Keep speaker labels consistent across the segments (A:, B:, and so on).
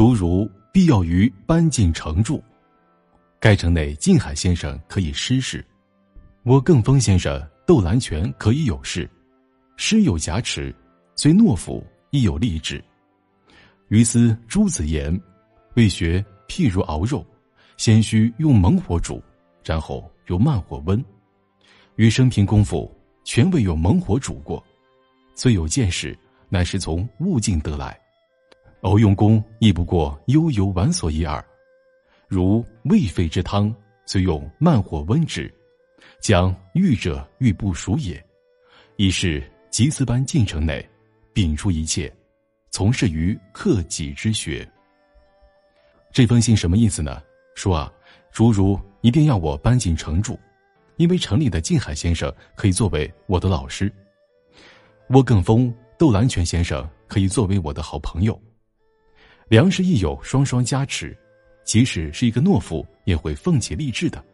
A: 诸如必要于搬进城住，该城内近海先生可以失事，我更峰先生窦兰泉可以有事，师有夹持，虽懦夫亦有立志。于斯朱子言，未学譬如熬肉，先须用猛火煮，然后用慢火温。于生平功夫，全未有猛火煮过，虽有见识，乃是从物境得来。偶用功亦不过悠游玩所一二。如未沸之汤，虽用慢火温之，将遇者欲不熟也。已是集思般进程内，摒除一切。从事于克己之学。这封信什么意思呢？说啊，诸如一定要我搬进城住，因为城里的静海先生可以作为我的老师，沃更峰窦兰泉先生可以作为我的好朋友。粮食亦有双双加持，即使是一个懦夫也会奋起励志的。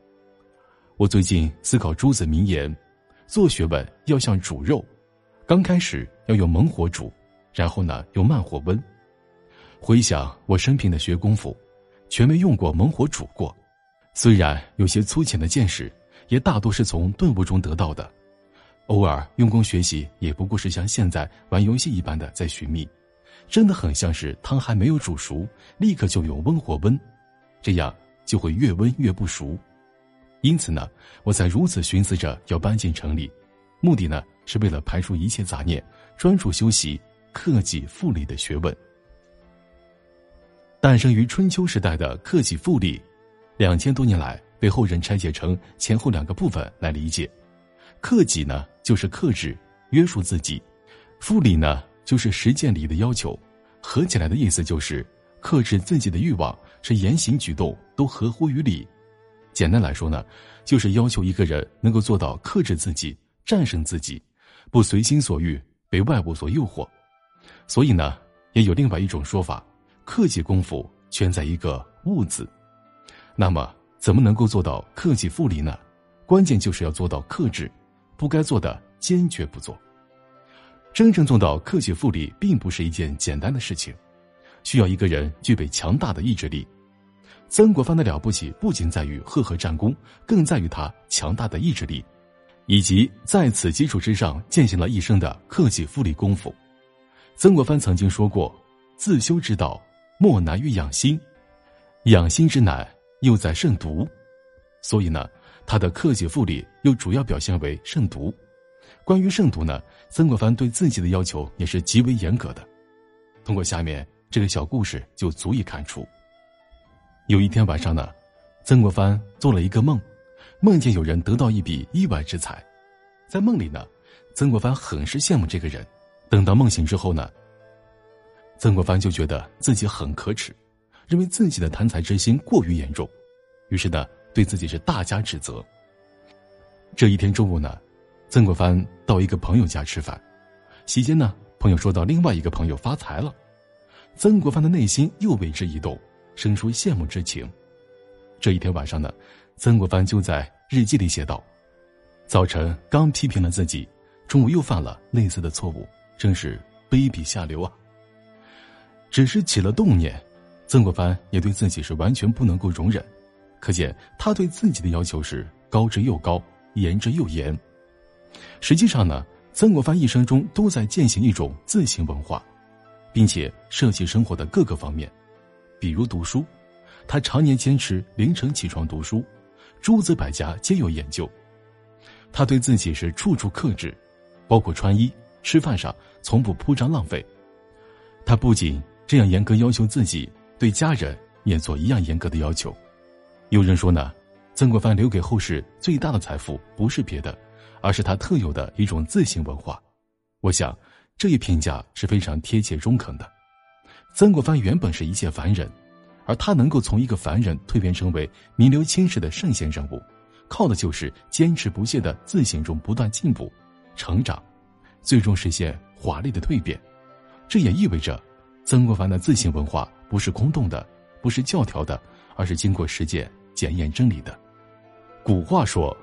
A: 我最近思考朱子名言：做学问要像煮肉，刚开始要用猛火煮。然后呢，用慢火温。回想我生平的学功夫，全没用过猛火煮过。虽然有些粗浅的见识，也大多是从顿悟中得到的。偶尔用功学习，也不过是像现在玩游戏一般的在寻觅。真的很像是汤还没有煮熟，立刻就用温火温，这样就会越温越不熟。因此呢，我才如此寻思着要搬进城里，目的呢是为了排除一切杂念，专注修习。克己复礼的学问，诞生于春秋时代的克己复礼，两千多年来被后人拆解成前后两个部分来理解。克己呢，就是克制、约束自己；复礼呢，就是实践里的要求。合起来的意思就是克制自己的欲望，是言行举动都合乎于理。简单来说呢，就是要求一个人能够做到克制自己、战胜自己，不随心所欲，被外物所诱惑。所以呢，也有另外一种说法，克己功夫全在一个“物”字。那么，怎么能够做到克己复礼呢？关键就是要做到克制，不该做的坚决不做。真正做到克己复礼，并不是一件简单的事情，需要一个人具备强大的意志力。曾国藩的了不起，不仅在于赫赫战功，更在于他强大的意志力，以及在此基础之上践行了一生的克己复礼功夫。曾国藩曾经说过：“自修之道，莫难于养心；养心之难，又在慎独。”所以呢，他的克己复礼又主要表现为慎独。关于慎独呢，曾国藩对自己的要求也是极为严格的。通过下面这个小故事，就足以看出。有一天晚上呢，曾国藩做了一个梦，梦见有人得到一笔意外之财。在梦里呢，曾国藩很是羡慕这个人。等到梦醒之后呢，曾国藩就觉得自己很可耻，认为自己的贪财之心过于严重，于是呢，对自己是大加指责。这一天中午呢，曾国藩到一个朋友家吃饭，席间呢，朋友说到另外一个朋友发财了，曾国藩的内心又为之一动，生出羡慕之情。这一天晚上呢，曾国藩就在日记里写道：“早晨刚批评了自己，中午又犯了类似的错误。”真是卑鄙下流啊！只是起了动念，曾国藩也对自己是完全不能够容忍，可见他对自己的要求是高之又高，严之又严。实际上呢，曾国藩一生中都在践行一种自省文化，并且涉及生活的各个方面，比如读书，他常年坚持凌晨起床读书，诸子百家皆有研究。他对自己是处处克制，包括穿衣。吃饭上从不铺张浪费，他不仅这样严格要求自己，对家人也做一样严格的要求。有人说呢，曾国藩留给后世最大的财富不是别的，而是他特有的一种自信文化。我想这一评价是非常贴切中肯的。曾国藩原本是一介凡人，而他能够从一个凡人蜕变成为名留青史的圣贤人物，靠的就是坚持不懈的自省中不断进步、成长。最终实现华丽的蜕变，这也意味着，曾国藩的自信文化不是空洞的，不是教条的，而是经过实践检验真理的。古话说：“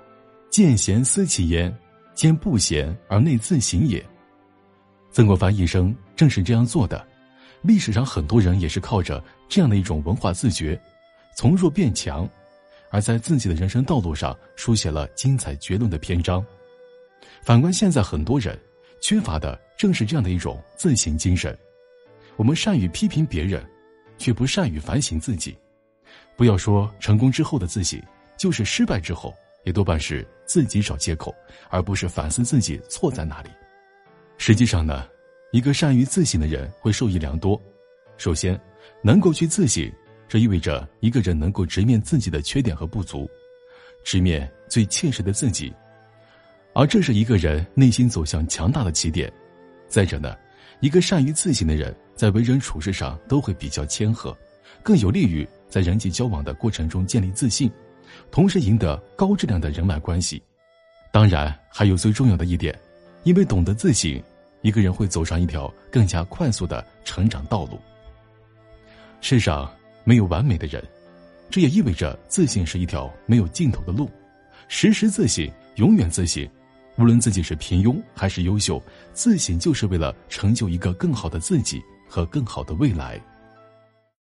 A: 见贤思齐焉，见不贤而内自省也。”曾国藩一生正是这样做的，历史上很多人也是靠着这样的一种文化自觉，从弱变强，而在自己的人生道路上书写了精彩绝伦的篇章。反观现在，很多人缺乏的正是这样的一种自省精神。我们善于批评别人，却不善于反省自己。不要说成功之后的自己，就是失败之后，也多半是自己找借口，而不是反思自己错在哪里。实际上呢？一个善于自省的人会受益良多。首先，能够去自省，这意味着一个人能够直面自己的缺点和不足，直面最切实的自己，而这是一个人内心走向强大的起点。再者呢，一个善于自省的人在为人处事上都会比较谦和，更有利于在人际交往的过程中建立自信，同时赢得高质量的人脉关系。当然，还有最重要的一点，因为懂得自省。一个人会走上一条更加快速的成长道路。世上没有完美的人，这也意味着自信是一条没有尽头的路。时时自省，永远自省，无论自己是平庸还是优秀，自省就是为了成就一个更好的自己和更好的未来。